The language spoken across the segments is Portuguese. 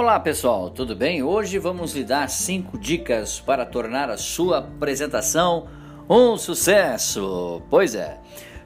Olá pessoal, tudo bem? Hoje vamos lhe dar 5 dicas para tornar a sua apresentação um sucesso. Pois é,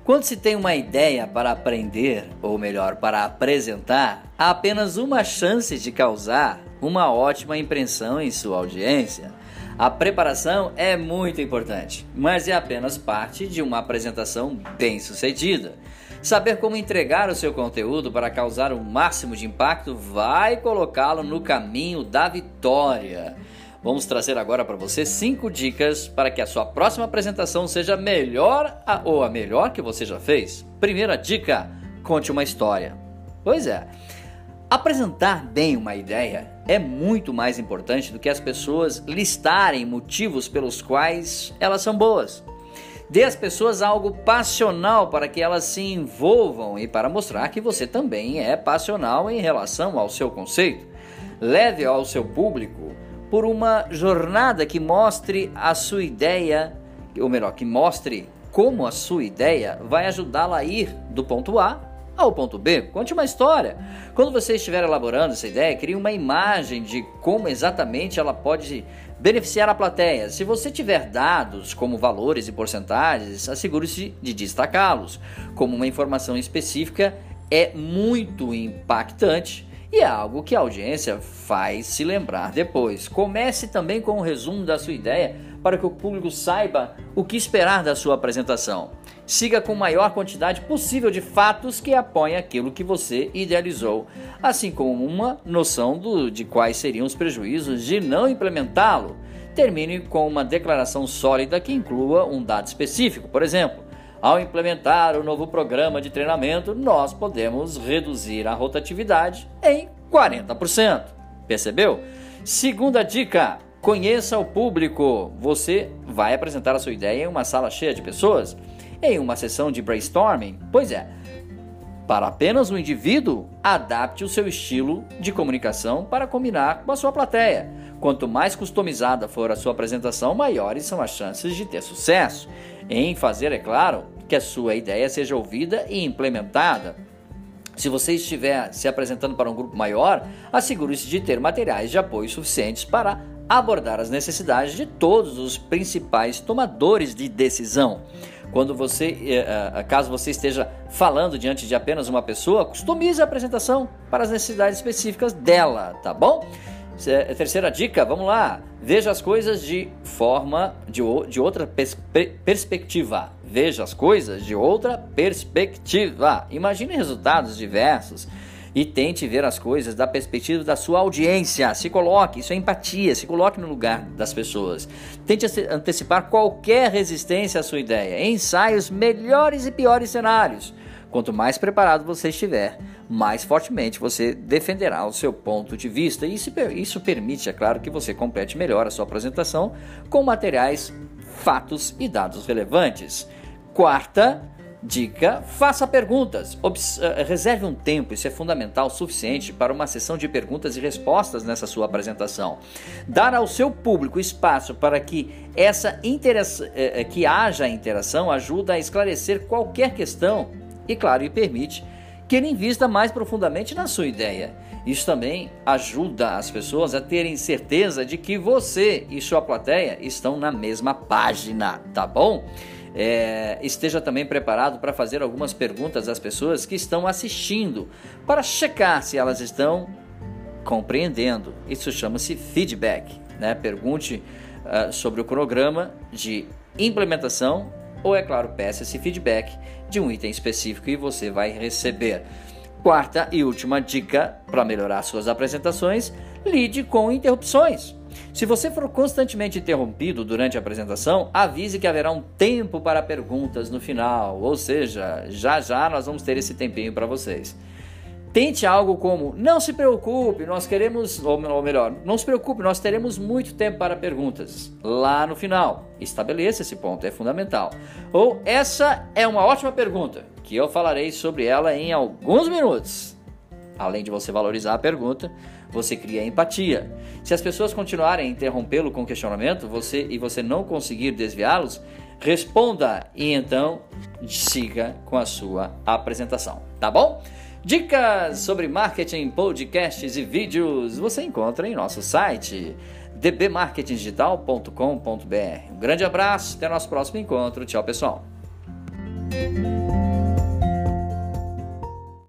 quando se tem uma ideia para aprender, ou melhor, para apresentar, há apenas uma chance de causar uma ótima impressão em sua audiência. A preparação é muito importante, mas é apenas parte de uma apresentação bem sucedida. Saber como entregar o seu conteúdo para causar o máximo de impacto vai colocá-lo no caminho da vitória. Vamos trazer agora para você cinco dicas para que a sua próxima apresentação seja melhor a, ou a melhor que você já fez. Primeira dica: conte uma história. Pois é, apresentar bem uma ideia é muito mais importante do que as pessoas listarem motivos pelos quais elas são boas. Dê às pessoas algo passional para que elas se envolvam e para mostrar que você também é passional em relação ao seu conceito. Leve ao seu público por uma jornada que mostre a sua ideia, ou melhor, que mostre como a sua ideia vai ajudá-la a ir do ponto A ao ponto B. Conte uma história. Quando você estiver elaborando essa ideia, crie uma imagem de como exatamente ela pode beneficiar a plateia. Se você tiver dados como valores e porcentagens, assegure-se de destacá-los. Como uma informação específica é muito impactante e é algo que a audiência faz se lembrar depois. Comece também com um resumo da sua ideia para que o público saiba o que esperar da sua apresentação. Siga com maior quantidade possível de fatos que apoiem aquilo que você idealizou, assim como uma noção do, de quais seriam os prejuízos de não implementá-lo. Termine com uma declaração sólida que inclua um dado específico. Por exemplo, ao implementar o novo programa de treinamento, nós podemos reduzir a rotatividade em 40%. Percebeu? Segunda dica: conheça o público. Você vai apresentar a sua ideia em uma sala cheia de pessoas? Em uma sessão de brainstorming? Pois é, para apenas um indivíduo, adapte o seu estilo de comunicação para combinar com a sua plateia. Quanto mais customizada for a sua apresentação, maiores são as chances de ter sucesso. Em fazer, é claro, que a sua ideia seja ouvida e implementada. Se você estiver se apresentando para um grupo maior, assegure-se de ter materiais de apoio suficientes para abordar as necessidades de todos os principais tomadores de decisão. Quando você, eh, eh, caso você esteja falando diante de apenas uma pessoa, customize a apresentação para as necessidades específicas dela, tá bom? Terceira dica, vamos lá. Veja as coisas de forma de, de outra pers perspectiva. Veja as coisas de outra perspectiva. Imagine resultados diversos e tente ver as coisas da perspectiva da sua audiência. Se coloque, isso é empatia, se coloque no lugar das pessoas. Tente antecipar qualquer resistência à sua ideia. Ensaie os melhores e piores cenários. Quanto mais preparado você estiver, mais fortemente você defenderá o seu ponto de vista. E isso, permite, é claro, que você complete melhor a sua apresentação com materiais, fatos e dados relevantes. Quarta, Dica: faça perguntas. Obs uh, reserve um tempo, isso é fundamental, suficiente para uma sessão de perguntas e respostas nessa sua apresentação. Dar ao seu público espaço para que essa uh, que haja interação ajuda a esclarecer qualquer questão e, claro, e permite que ele invista mais profundamente na sua ideia. Isso também ajuda as pessoas a terem certeza de que você e sua plateia estão na mesma página, tá bom? É, esteja também preparado para fazer algumas perguntas às pessoas que estão assistindo, para checar se elas estão compreendendo. Isso chama-se feedback. Né? Pergunte uh, sobre o cronograma de implementação ou, é claro, peça esse feedback de um item específico e você vai receber. Quarta e última dica para melhorar suas apresentações: lide com interrupções. Se você for constantemente interrompido durante a apresentação, avise que haverá um tempo para perguntas no final, ou seja, já já nós vamos ter esse tempinho para vocês. Tente algo como: não se preocupe, nós queremos, ou melhor, não se preocupe, nós teremos muito tempo para perguntas lá no final. Estabeleça esse ponto, é fundamental. Ou essa é uma ótima pergunta, que eu falarei sobre ela em alguns minutos. Além de você valorizar a pergunta, você cria empatia. Se as pessoas continuarem a interrompê-lo com questionamento você, e você não conseguir desviá-los, responda e então siga com a sua apresentação, tá bom? Dicas sobre marketing, podcasts e vídeos você encontra em nosso site dbmarketingdigital.com.br. Um grande abraço, até nosso próximo encontro. Tchau, pessoal.